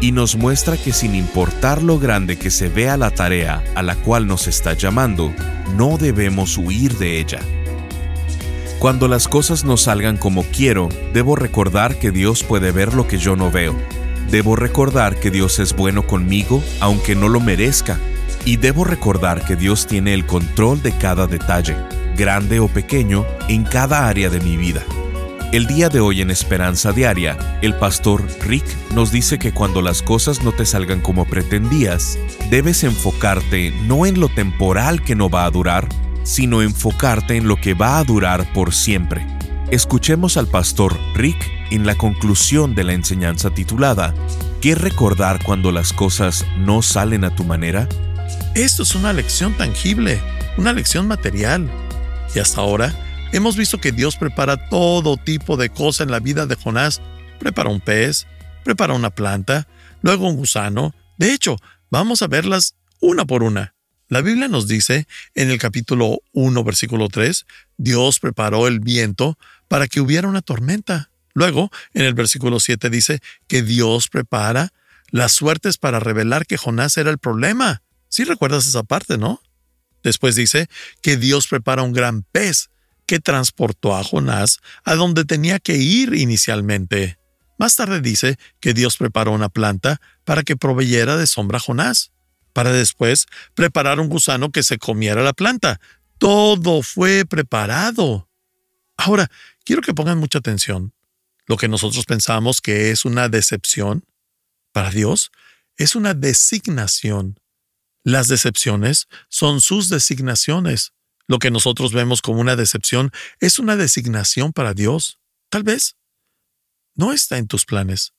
y nos muestra que sin importar lo grande que se vea la tarea a la cual nos está llamando, no debemos huir de ella. Cuando las cosas no salgan como quiero, debo recordar que Dios puede ver lo que yo no veo. Debo recordar que Dios es bueno conmigo aunque no lo merezca. Y debo recordar que Dios tiene el control de cada detalle, grande o pequeño, en cada área de mi vida. El día de hoy en Esperanza Diaria, el pastor Rick nos dice que cuando las cosas no te salgan como pretendías, debes enfocarte no en lo temporal que no va a durar, sino enfocarte en lo que va a durar por siempre. Escuchemos al pastor Rick en la conclusión de la enseñanza titulada ¿Qué recordar cuando las cosas no salen a tu manera? Esto es una lección tangible, una lección material. Y hasta ahora, Hemos visto que Dios prepara todo tipo de cosas en la vida de Jonás. Prepara un pez, prepara una planta, luego un gusano. De hecho, vamos a verlas una por una. La Biblia nos dice en el capítulo 1, versículo 3, Dios preparó el viento para que hubiera una tormenta. Luego, en el versículo 7 dice que Dios prepara las suertes para revelar que Jonás era el problema. Si ¿Sí recuerdas esa parte, ¿no? Después dice que Dios prepara un gran pez que transportó a Jonás a donde tenía que ir inicialmente. Más tarde dice que Dios preparó una planta para que proveyera de sombra a Jonás, para después preparar un gusano que se comiera la planta. Todo fue preparado. Ahora, quiero que pongan mucha atención. Lo que nosotros pensamos que es una decepción, para Dios es una designación. Las decepciones son sus designaciones. Lo que nosotros vemos como una decepción es una designación para Dios. Tal vez no está en tus planes,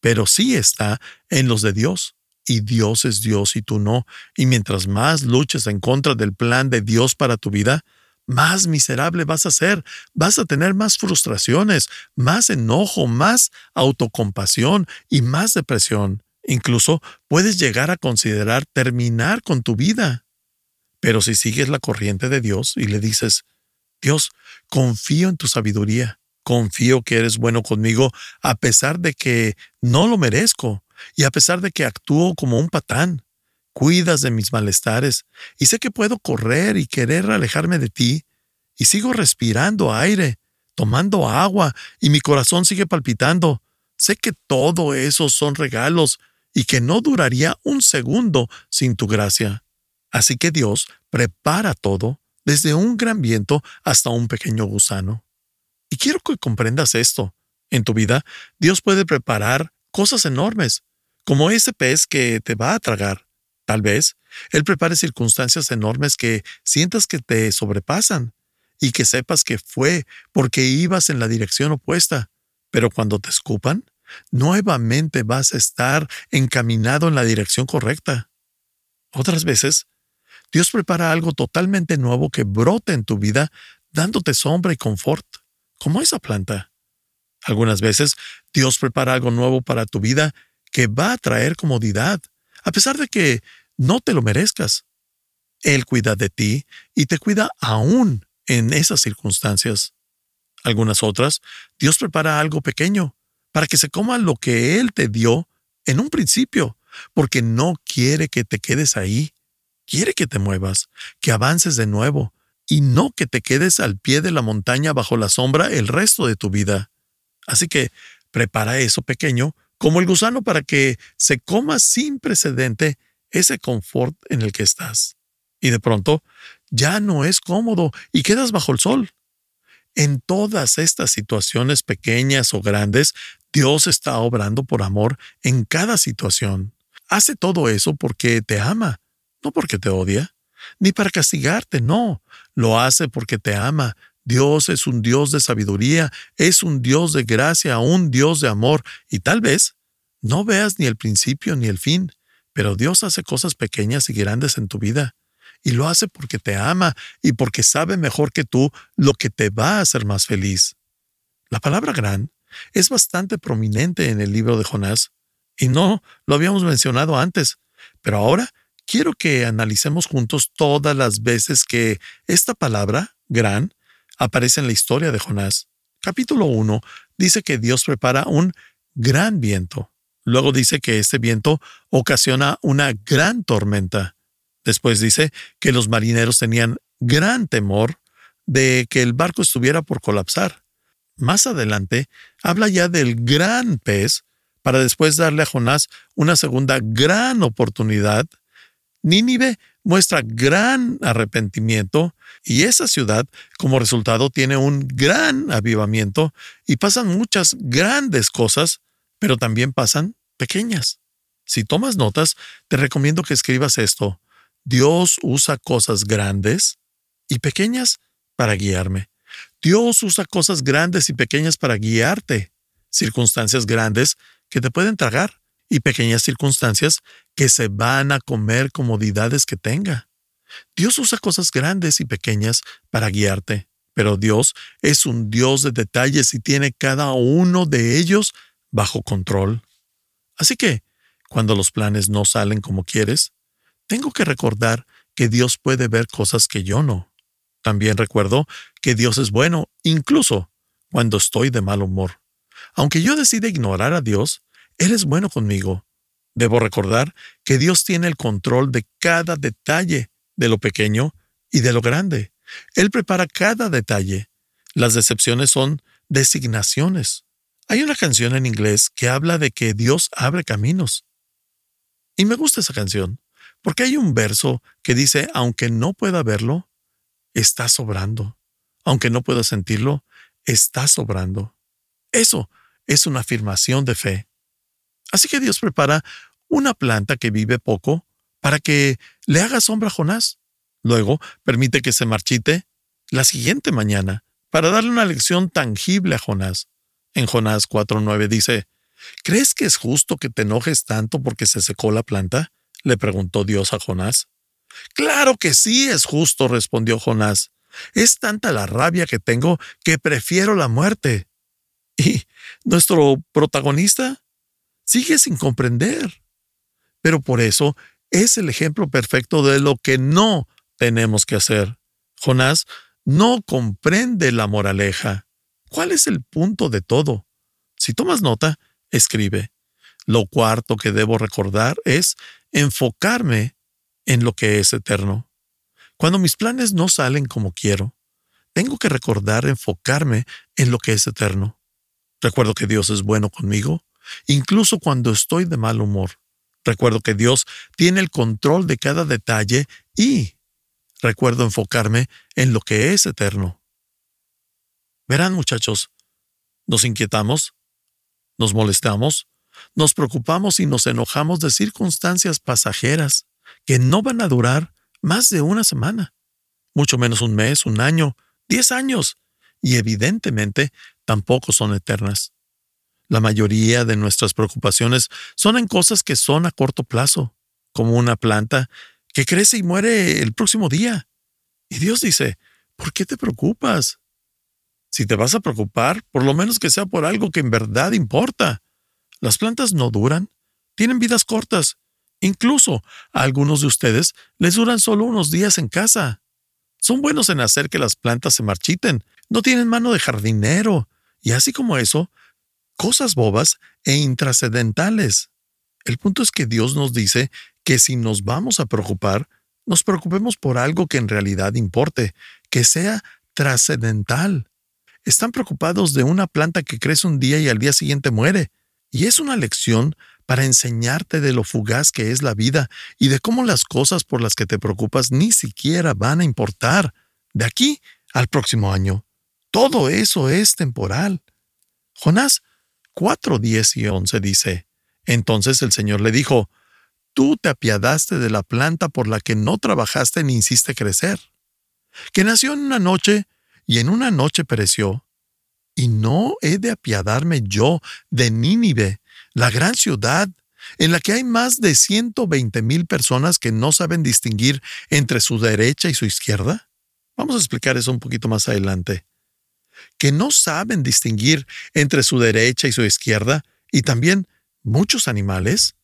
pero sí está en los de Dios. Y Dios es Dios y tú no. Y mientras más luches en contra del plan de Dios para tu vida, más miserable vas a ser, vas a tener más frustraciones, más enojo, más autocompasión y más depresión. Incluso puedes llegar a considerar terminar con tu vida. Pero si sigues la corriente de Dios y le dices, Dios, confío en tu sabiduría, confío que eres bueno conmigo a pesar de que no lo merezco y a pesar de que actúo como un patán, cuidas de mis malestares y sé que puedo correr y querer alejarme de ti y sigo respirando aire, tomando agua y mi corazón sigue palpitando. Sé que todo eso son regalos y que no duraría un segundo sin tu gracia. Así que Dios prepara todo, desde un gran viento hasta un pequeño gusano. Y quiero que comprendas esto. En tu vida, Dios puede preparar cosas enormes, como ese pez que te va a tragar. Tal vez Él prepare circunstancias enormes que sientas que te sobrepasan y que sepas que fue porque ibas en la dirección opuesta. Pero cuando te escupan, nuevamente vas a estar encaminado en la dirección correcta. Otras veces, Dios prepara algo totalmente nuevo que brote en tu vida, dándote sombra y confort, como esa planta. Algunas veces Dios prepara algo nuevo para tu vida que va a traer comodidad, a pesar de que no te lo merezcas. Él cuida de ti y te cuida aún en esas circunstancias. Algunas otras, Dios prepara algo pequeño para que se coma lo que Él te dio en un principio, porque no quiere que te quedes ahí quiere que te muevas, que avances de nuevo, y no que te quedes al pie de la montaña bajo la sombra el resto de tu vida. Así que prepara eso pequeño como el gusano para que se coma sin precedente ese confort en el que estás. Y de pronto ya no es cómodo y quedas bajo el sol. En todas estas situaciones pequeñas o grandes, Dios está obrando por amor en cada situación. Hace todo eso porque te ama no porque te odia, ni para castigarte, no, lo hace porque te ama. Dios es un Dios de sabiduría, es un Dios de gracia, un Dios de amor, y tal vez No veas ni el principio ni el fin, pero Dios hace cosas pequeñas y grandes en tu vida. Y lo hace porque te ama y porque sabe mejor que tú lo que te va a hacer más feliz. La palabra gran es bastante prominente en el libro de Jonás, y no lo habíamos mencionado antes, pero ahora quiero que analicemos juntos todas las veces que esta palabra, gran, aparece en la historia de Jonás. Capítulo 1 dice que Dios prepara un gran viento. Luego dice que este viento ocasiona una gran tormenta. Después dice que los marineros tenían gran temor de que el barco estuviera por colapsar. Más adelante habla ya del gran pez para después darle a Jonás una segunda gran oportunidad. Nínive muestra gran arrepentimiento y esa ciudad como resultado tiene un gran avivamiento y pasan muchas grandes cosas, pero también pasan pequeñas. Si tomas notas, te recomiendo que escribas esto. Dios usa cosas grandes y pequeñas para guiarme. Dios usa cosas grandes y pequeñas para guiarte. Circunstancias grandes que te pueden tragar y pequeñas circunstancias que se van a comer comodidades que tenga. Dios usa cosas grandes y pequeñas para guiarte, pero Dios es un Dios de detalles y tiene cada uno de ellos bajo control. Así que, cuando los planes no salen como quieres, tengo que recordar que Dios puede ver cosas que yo no. También recuerdo que Dios es bueno, incluso cuando estoy de mal humor. Aunque yo decida ignorar a Dios, Él es bueno conmigo. Debo recordar que Dios tiene el control de cada detalle, de lo pequeño y de lo grande. Él prepara cada detalle. Las decepciones son designaciones. Hay una canción en inglés que habla de que Dios abre caminos. Y me gusta esa canción, porque hay un verso que dice, aunque no pueda verlo, está sobrando. Aunque no pueda sentirlo, está sobrando. Eso es una afirmación de fe. Así que Dios prepara una planta que vive poco para que le haga sombra a Jonás. Luego permite que se marchite la siguiente mañana para darle una lección tangible a Jonás. En Jonás 4.9 dice, ¿Crees que es justo que te enojes tanto porque se secó la planta? le preguntó Dios a Jonás. Claro que sí es justo, respondió Jonás. Es tanta la rabia que tengo que prefiero la muerte. Y nuestro protagonista sigue sin comprender. Pero por eso es el ejemplo perfecto de lo que no tenemos que hacer. Jonás no comprende la moraleja. ¿Cuál es el punto de todo? Si tomas nota, escribe. Lo cuarto que debo recordar es enfocarme en lo que es eterno. Cuando mis planes no salen como quiero, tengo que recordar enfocarme en lo que es eterno. Recuerdo que Dios es bueno conmigo, incluso cuando estoy de mal humor. Recuerdo que Dios tiene el control de cada detalle y recuerdo enfocarme en lo que es eterno. Verán muchachos, nos inquietamos, nos molestamos, nos preocupamos y nos enojamos de circunstancias pasajeras que no van a durar más de una semana, mucho menos un mes, un año, diez años, y evidentemente tampoco son eternas. La mayoría de nuestras preocupaciones son en cosas que son a corto plazo, como una planta que crece y muere el próximo día. Y Dios dice, ¿por qué te preocupas? Si te vas a preocupar, por lo menos que sea por algo que en verdad importa. Las plantas no duran, tienen vidas cortas. Incluso a algunos de ustedes les duran solo unos días en casa. Son buenos en hacer que las plantas se marchiten, no tienen mano de jardinero, y así como eso, cosas bobas e intrascendentales. El punto es que Dios nos dice que si nos vamos a preocupar, nos preocupemos por algo que en realidad importe, que sea trascendental. Están preocupados de una planta que crece un día y al día siguiente muere. Y es una lección para enseñarte de lo fugaz que es la vida y de cómo las cosas por las que te preocupas ni siquiera van a importar de aquí al próximo año. Todo eso es temporal. Jonás 4, 10 y 11 dice, Entonces el Señor le dijo, Tú te apiadaste de la planta por la que no trabajaste ni hiciste crecer, que nació en una noche y en una noche pereció. Y no he de apiadarme yo de Nínive, La gran ciudad, en la que hay más de 120 mil personas que no saben distinguir entre su derecha y su izquierda. Vamos a explicar eso un poquito más adelante. Que no saben distinguir entre su derecha y su izquierda y también muchos animales.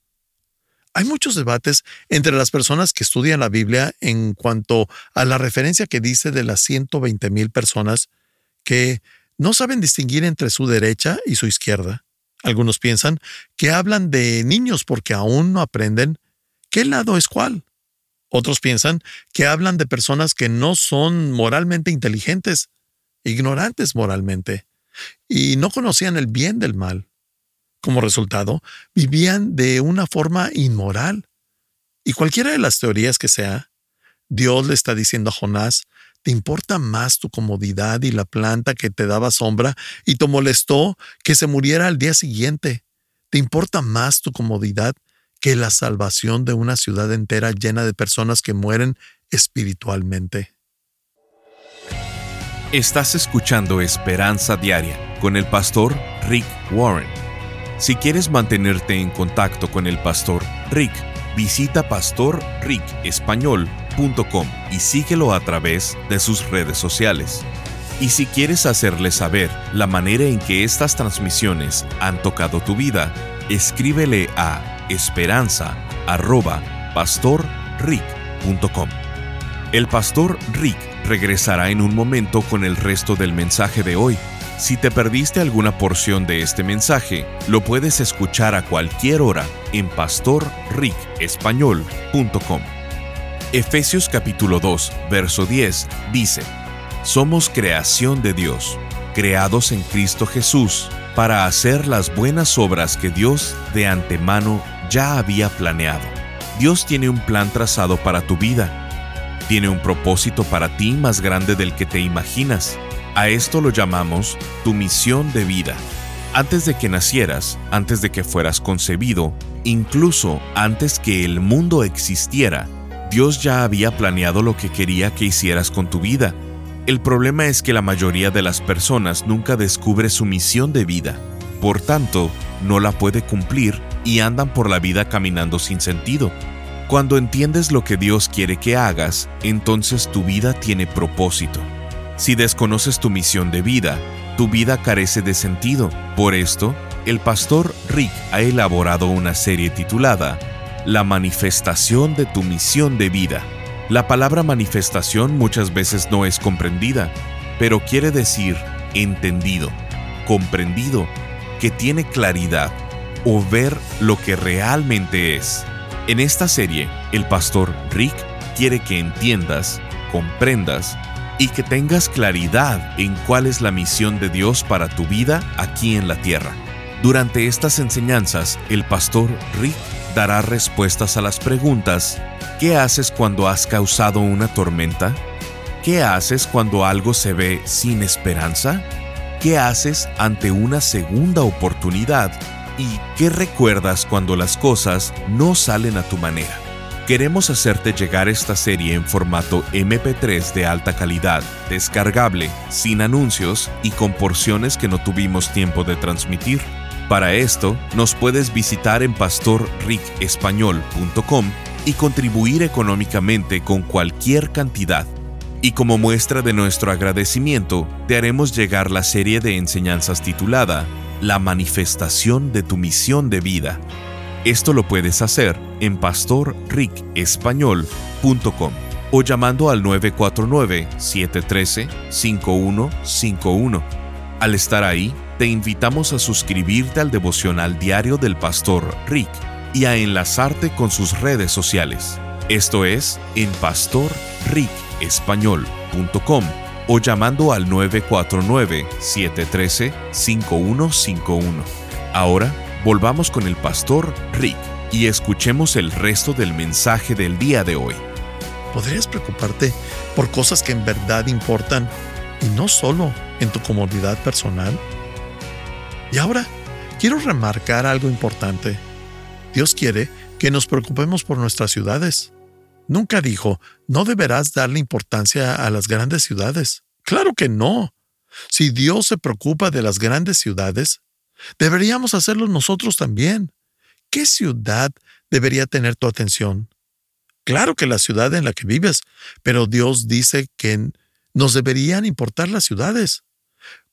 Hay muchos debates entre las personas que estudian la Biblia en cuanto a la referencia que dice de las 120 mil personas que no saben distinguir entre su derecha y su izquierda. Algunos piensan que hablan de niños porque aún no aprenden qué lado es cuál. Otros piensan que hablan de personas que no son moralmente inteligentes, ignorantes moralmente, y no conocían el bien del mal. Como resultado, vivían de una forma inmoral. Y cualquiera de las teorías que sea, Dios le está diciendo a Jonás, ¿te importa más tu comodidad y la planta que te daba sombra y te molestó que se muriera al día siguiente? ¿Te importa más tu comodidad que la salvación de una ciudad entera llena de personas que mueren espiritualmente? Estás escuchando Esperanza Diaria con el pastor Rick Warren. Si quieres mantenerte en contacto con el pastor Rick, visita pastorricespañol.com y síguelo a través de sus redes sociales. Y si quieres hacerle saber la manera en que estas transmisiones han tocado tu vida, escríbele a esperanza.pastorrick.com. El pastor Rick regresará en un momento con el resto del mensaje de hoy si te perdiste alguna porción de este mensaje, lo puedes escuchar a cualquier hora en pastorricespañol.com. Efesios capítulo 2, verso 10 dice, Somos creación de Dios, creados en Cristo Jesús, para hacer las buenas obras que Dios de antemano ya había planeado. Dios tiene un plan trazado para tu vida. Tiene un propósito para ti más grande del que te imaginas a esto lo llamamos tu misión de vida. Antes de que nacieras, antes de que fueras concebido, incluso antes que el mundo existiera, Dios ya había planeado lo que quería que hicieras con tu vida. El problema es que la mayoría de las personas nunca descubre su misión de vida. Por tanto, no la puede cumplir y andan por la vida caminando sin sentido. Cuando entiendes lo que Dios quiere que hagas, entonces tu vida tiene propósito. Si desconoces tu misión de vida, tu vida carece de sentido. Por esto, el pastor Rick ha elaborado una serie titulada La manifestación de tu misión de vida. La palabra manifestación muchas veces no es comprendida, pero quiere decir entendido, comprendido, que tiene claridad o ver lo que realmente es. En esta serie, el pastor Rick quiere que entiendas, comprendas y que tengas claridad en cuál es la misión de Dios para tu vida aquí en la tierra. Durante estas enseñanzas, el pastor Rick dará respuestas a las preguntas ¿Qué haces cuando has causado una tormenta? ¿Qué haces cuando algo se ve sin esperanza? ¿Qué haces ante una segunda oportunidad? ¿Y qué recuerdas cuando las cosas no salen a tu manera? Queremos hacerte llegar esta serie en formato MP3 de alta calidad, descargable, sin anuncios y con porciones que no tuvimos tiempo de transmitir. Para esto, nos puedes visitar en pastorricespañol.com y contribuir económicamente con cualquier cantidad. Y como muestra de nuestro agradecimiento, te haremos llegar la serie de enseñanzas titulada La manifestación de tu misión de vida esto lo puedes hacer en pastorricespañol.com o llamando al 949-713-5151. Al estar ahí, te invitamos a suscribirte al devocional diario del pastor Rick y a enlazarte con sus redes sociales. Esto es en pastorricespañol.com o llamando al 949-713-5151. Ahora, Volvamos con el pastor Rick y escuchemos el resto del mensaje del día de hoy. ¿Podrías preocuparte por cosas que en verdad importan y no solo en tu comodidad personal? Y ahora, quiero remarcar algo importante. Dios quiere que nos preocupemos por nuestras ciudades. Nunca dijo, no deberás darle importancia a las grandes ciudades. Claro que no. Si Dios se preocupa de las grandes ciudades, Deberíamos hacerlo nosotros también. ¿Qué ciudad debería tener tu atención? Claro que la ciudad en la que vives, pero Dios dice que nos deberían importar las ciudades,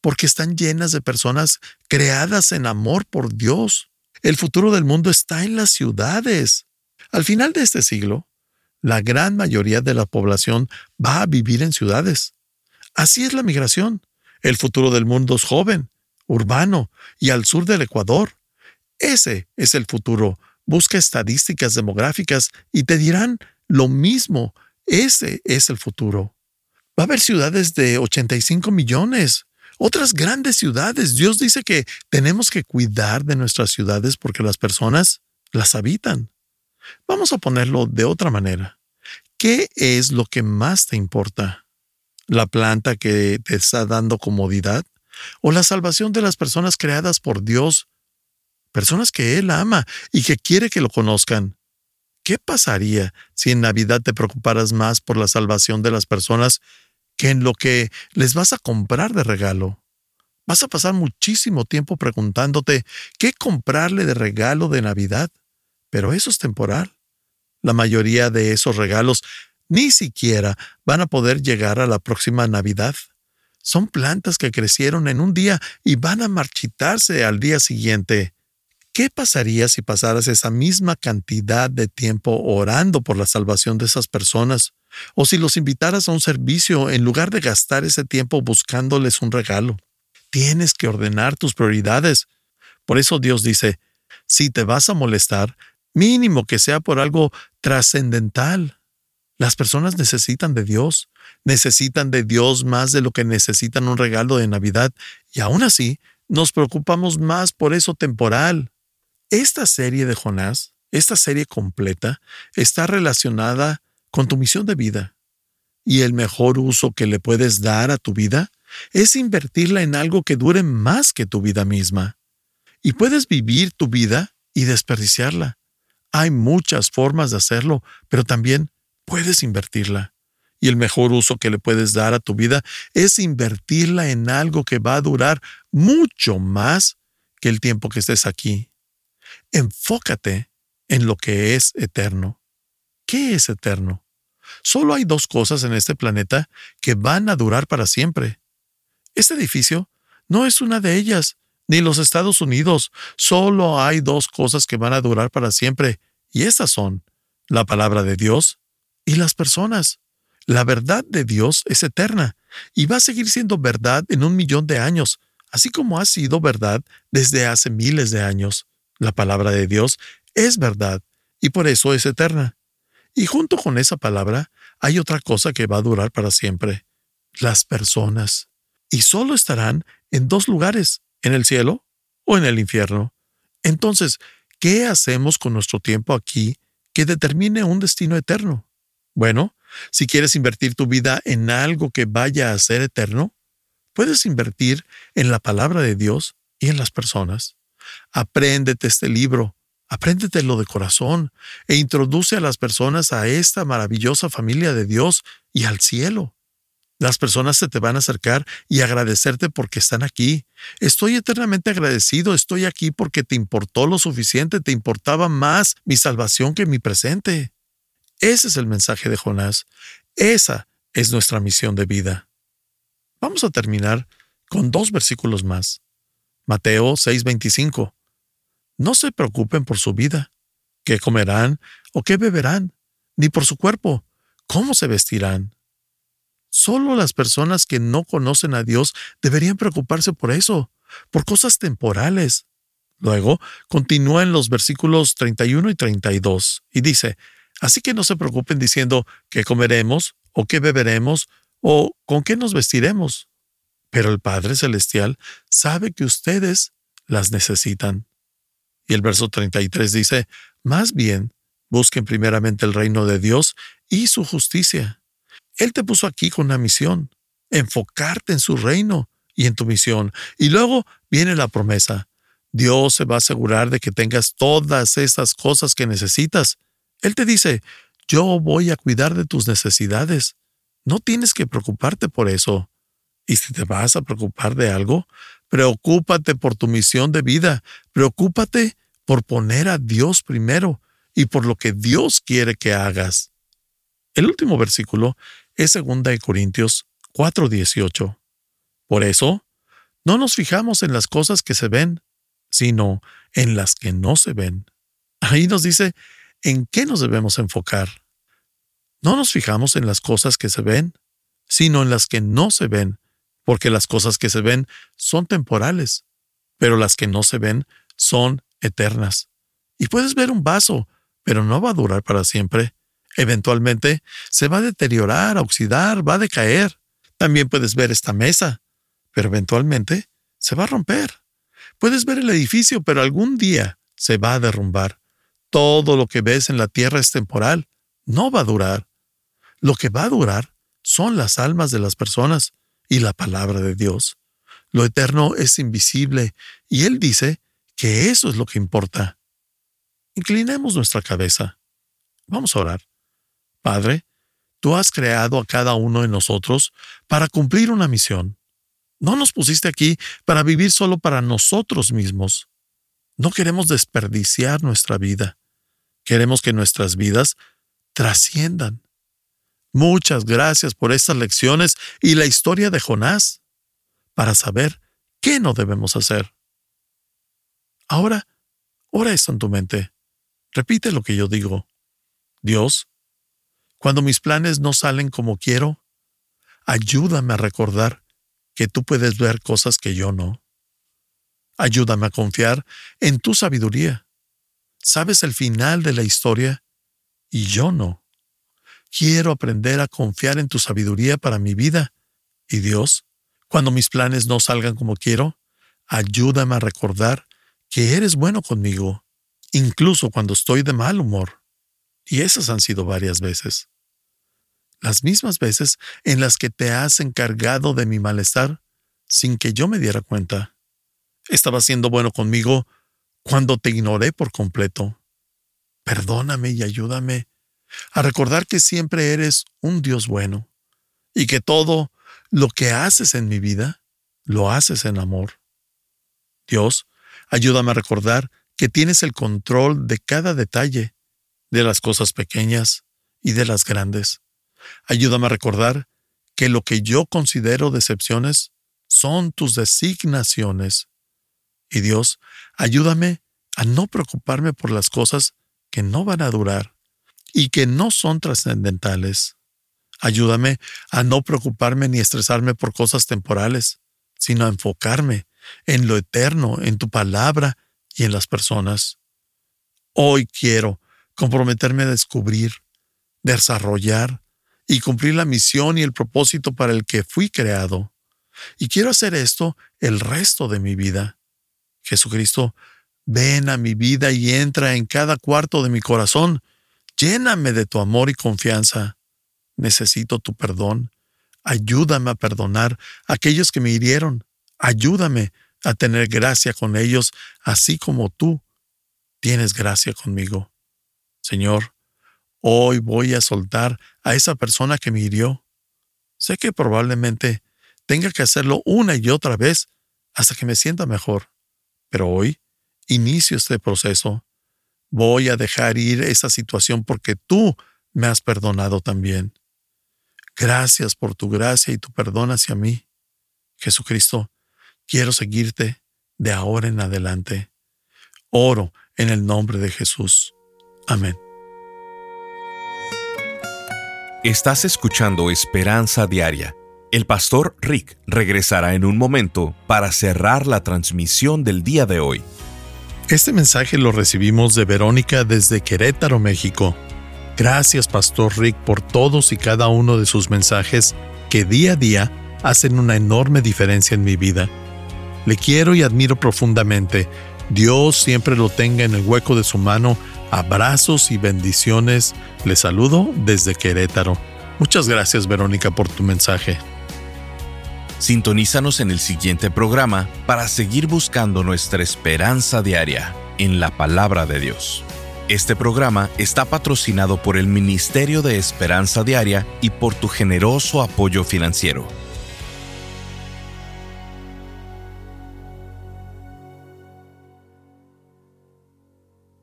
porque están llenas de personas creadas en amor por Dios. El futuro del mundo está en las ciudades. Al final de este siglo, la gran mayoría de la población va a vivir en ciudades. Así es la migración. El futuro del mundo es joven, urbano y al sur del Ecuador. Ese es el futuro. Busca estadísticas demográficas y te dirán lo mismo. Ese es el futuro. Va a haber ciudades de 85 millones, otras grandes ciudades. Dios dice que tenemos que cuidar de nuestras ciudades porque las personas las habitan. Vamos a ponerlo de otra manera. ¿Qué es lo que más te importa? ¿La planta que te está dando comodidad? ¿O la salvación de las personas creadas por Dios? Personas que Él ama y que quiere que lo conozcan. ¿Qué pasaría si en Navidad te preocuparas más por la salvación de las personas que en lo que les vas a comprar de regalo? Vas a pasar muchísimo tiempo preguntándote qué comprarle de regalo de Navidad, pero eso es temporal. La mayoría de esos regalos ni siquiera van a poder llegar a la próxima Navidad. Son plantas que crecieron en un día y van a marchitarse al día siguiente. ¿Qué pasaría si pasaras esa misma cantidad de tiempo orando por la salvación de esas personas? O si los invitaras a un servicio en lugar de gastar ese tiempo buscándoles un regalo. Tienes que ordenar tus prioridades. Por eso Dios dice, si te vas a molestar, mínimo que sea por algo trascendental. Las personas necesitan de Dios, necesitan de Dios más de lo que necesitan un regalo de Navidad, y aún así nos preocupamos más por eso temporal. Esta serie de Jonás, esta serie completa, está relacionada con tu misión de vida. Y el mejor uso que le puedes dar a tu vida es invertirla en algo que dure más que tu vida misma. Y puedes vivir tu vida y desperdiciarla. Hay muchas formas de hacerlo, pero también puedes invertirla. Y el mejor uso que le puedes dar a tu vida es invertirla en algo que va a durar mucho más que el tiempo que estés aquí. Enfócate en lo que es eterno. ¿Qué es eterno? Solo hay dos cosas en este planeta que van a durar para siempre. Este edificio no es una de ellas, ni los Estados Unidos. Solo hay dos cosas que van a durar para siempre, y estas son la palabra de Dios y las personas. La verdad de Dios es eterna y va a seguir siendo verdad en un millón de años, así como ha sido verdad desde hace miles de años. La palabra de Dios es verdad y por eso es eterna. Y junto con esa palabra hay otra cosa que va a durar para siempre, las personas. Y solo estarán en dos lugares, en el cielo o en el infierno. Entonces, ¿qué hacemos con nuestro tiempo aquí que determine un destino eterno? Bueno, si quieres invertir tu vida en algo que vaya a ser eterno, puedes invertir en la palabra de Dios y en las personas. Apréndete este libro, apréndetelo de corazón e introduce a las personas a esta maravillosa familia de Dios y al cielo. Las personas se te van a acercar y agradecerte porque están aquí. Estoy eternamente agradecido, estoy aquí porque te importó lo suficiente, te importaba más mi salvación que mi presente. Ese es el mensaje de Jonás. Esa es nuestra misión de vida. Vamos a terminar con dos versículos más. Mateo 6:25. No se preocupen por su vida, qué comerán o qué beberán, ni por su cuerpo, cómo se vestirán. Solo las personas que no conocen a Dios deberían preocuparse por eso, por cosas temporales. Luego continúa en los versículos 31 y 32 y dice, Así que no se preocupen diciendo qué comeremos o qué beberemos o con qué nos vestiremos. Pero el Padre Celestial sabe que ustedes las necesitan. Y el verso 33 dice, Más bien, busquen primeramente el reino de Dios y su justicia. Él te puso aquí con una misión, enfocarte en su reino y en tu misión. Y luego viene la promesa. Dios se va a asegurar de que tengas todas esas cosas que necesitas él te dice, yo voy a cuidar de tus necesidades. No tienes que preocuparte por eso. Y si te vas a preocupar de algo, Preocúpate por tu misión de vida. Preocúpate por poner a Dios primero y por lo que Dios quiere que hagas. El último versículo es 2 Corintios 4:18. Por eso, no nos fijamos en las cosas que se ven, sino en las que no se ven. Ahí nos dice en qué nos debemos enfocar. No nos fijamos en las cosas que se ven, sino en las que no se ven, porque las cosas que se ven son temporales, pero las que no se ven son eternas. Y puedes ver un vaso, pero no va a durar para siempre. Eventualmente se va a deteriorar, a oxidar, va a decaer. También puedes ver esta mesa, pero eventualmente se va a romper. Puedes ver el edificio, pero algún día se va a derrumbar. Todo lo que ves en la tierra es temporal, no va a durar. Lo que va a durar son las almas de las personas y la palabra de Dios. Lo eterno es invisible y Él dice que eso es lo que importa. Inclinemos nuestra cabeza. Vamos a orar. Padre, tú has creado a cada uno de nosotros para cumplir una misión. No nos pusiste aquí para vivir solo para nosotros mismos. No queremos desperdiciar nuestra vida. Queremos que nuestras vidas trasciendan. Muchas gracias por estas lecciones y la historia de Jonás para saber qué no debemos hacer. Ahora, ora esto en tu mente. Repite lo que yo digo. Dios, cuando mis planes no salen como quiero, ayúdame a recordar que tú puedes ver cosas que yo no. Ayúdame a confiar en tu sabiduría. Sabes el final de la historia y yo no. Quiero aprender a confiar en tu sabiduría para mi vida. Y Dios, cuando mis planes no salgan como quiero, ayúdame a recordar que eres bueno conmigo, incluso cuando estoy de mal humor. Y esas han sido varias veces. Las mismas veces en las que te has encargado de mi malestar sin que yo me diera cuenta. Estaba siendo bueno conmigo cuando te ignoré por completo. Perdóname y ayúdame a recordar que siempre eres un Dios bueno y que todo lo que haces en mi vida lo haces en amor. Dios, ayúdame a recordar que tienes el control de cada detalle, de las cosas pequeñas y de las grandes. Ayúdame a recordar que lo que yo considero decepciones son tus designaciones. Y Dios, ayúdame a no preocuparme por las cosas que no van a durar y que no son trascendentales. Ayúdame a no preocuparme ni estresarme por cosas temporales, sino a enfocarme en lo eterno, en tu palabra y en las personas. Hoy quiero comprometerme a descubrir, desarrollar y cumplir la misión y el propósito para el que fui creado. Y quiero hacer esto el resto de mi vida. Jesucristo, ven a mi vida y entra en cada cuarto de mi corazón Lléname de tu amor y confianza. Necesito tu perdón. Ayúdame a perdonar a aquellos que me hirieron. Ayúdame a tener gracia con ellos, así como tú tienes gracia conmigo. Señor, hoy voy a soltar a esa persona que me hirió. Sé que probablemente tenga que hacerlo una y otra vez hasta que me sienta mejor, pero hoy inicio este proceso Voy a dejar ir esa situación porque tú me has perdonado también. Gracias por tu gracia y tu perdón hacia mí. Jesucristo, quiero seguirte de ahora en adelante. Oro en el nombre de Jesús. Amén. Estás escuchando Esperanza Diaria. El pastor Rick regresará en un momento para cerrar la transmisión del día de hoy. Este mensaje lo recibimos de Verónica desde Querétaro, México. Gracias, Pastor Rick, por todos y cada uno de sus mensajes que día a día hacen una enorme diferencia en mi vida. Le quiero y admiro profundamente. Dios siempre lo tenga en el hueco de su mano. Abrazos y bendiciones. Le saludo desde Querétaro. Muchas gracias, Verónica, por tu mensaje. Sintonízanos en el siguiente programa para seguir buscando nuestra esperanza diaria en la palabra de Dios. Este programa está patrocinado por el Ministerio de Esperanza Diaria y por tu generoso apoyo financiero.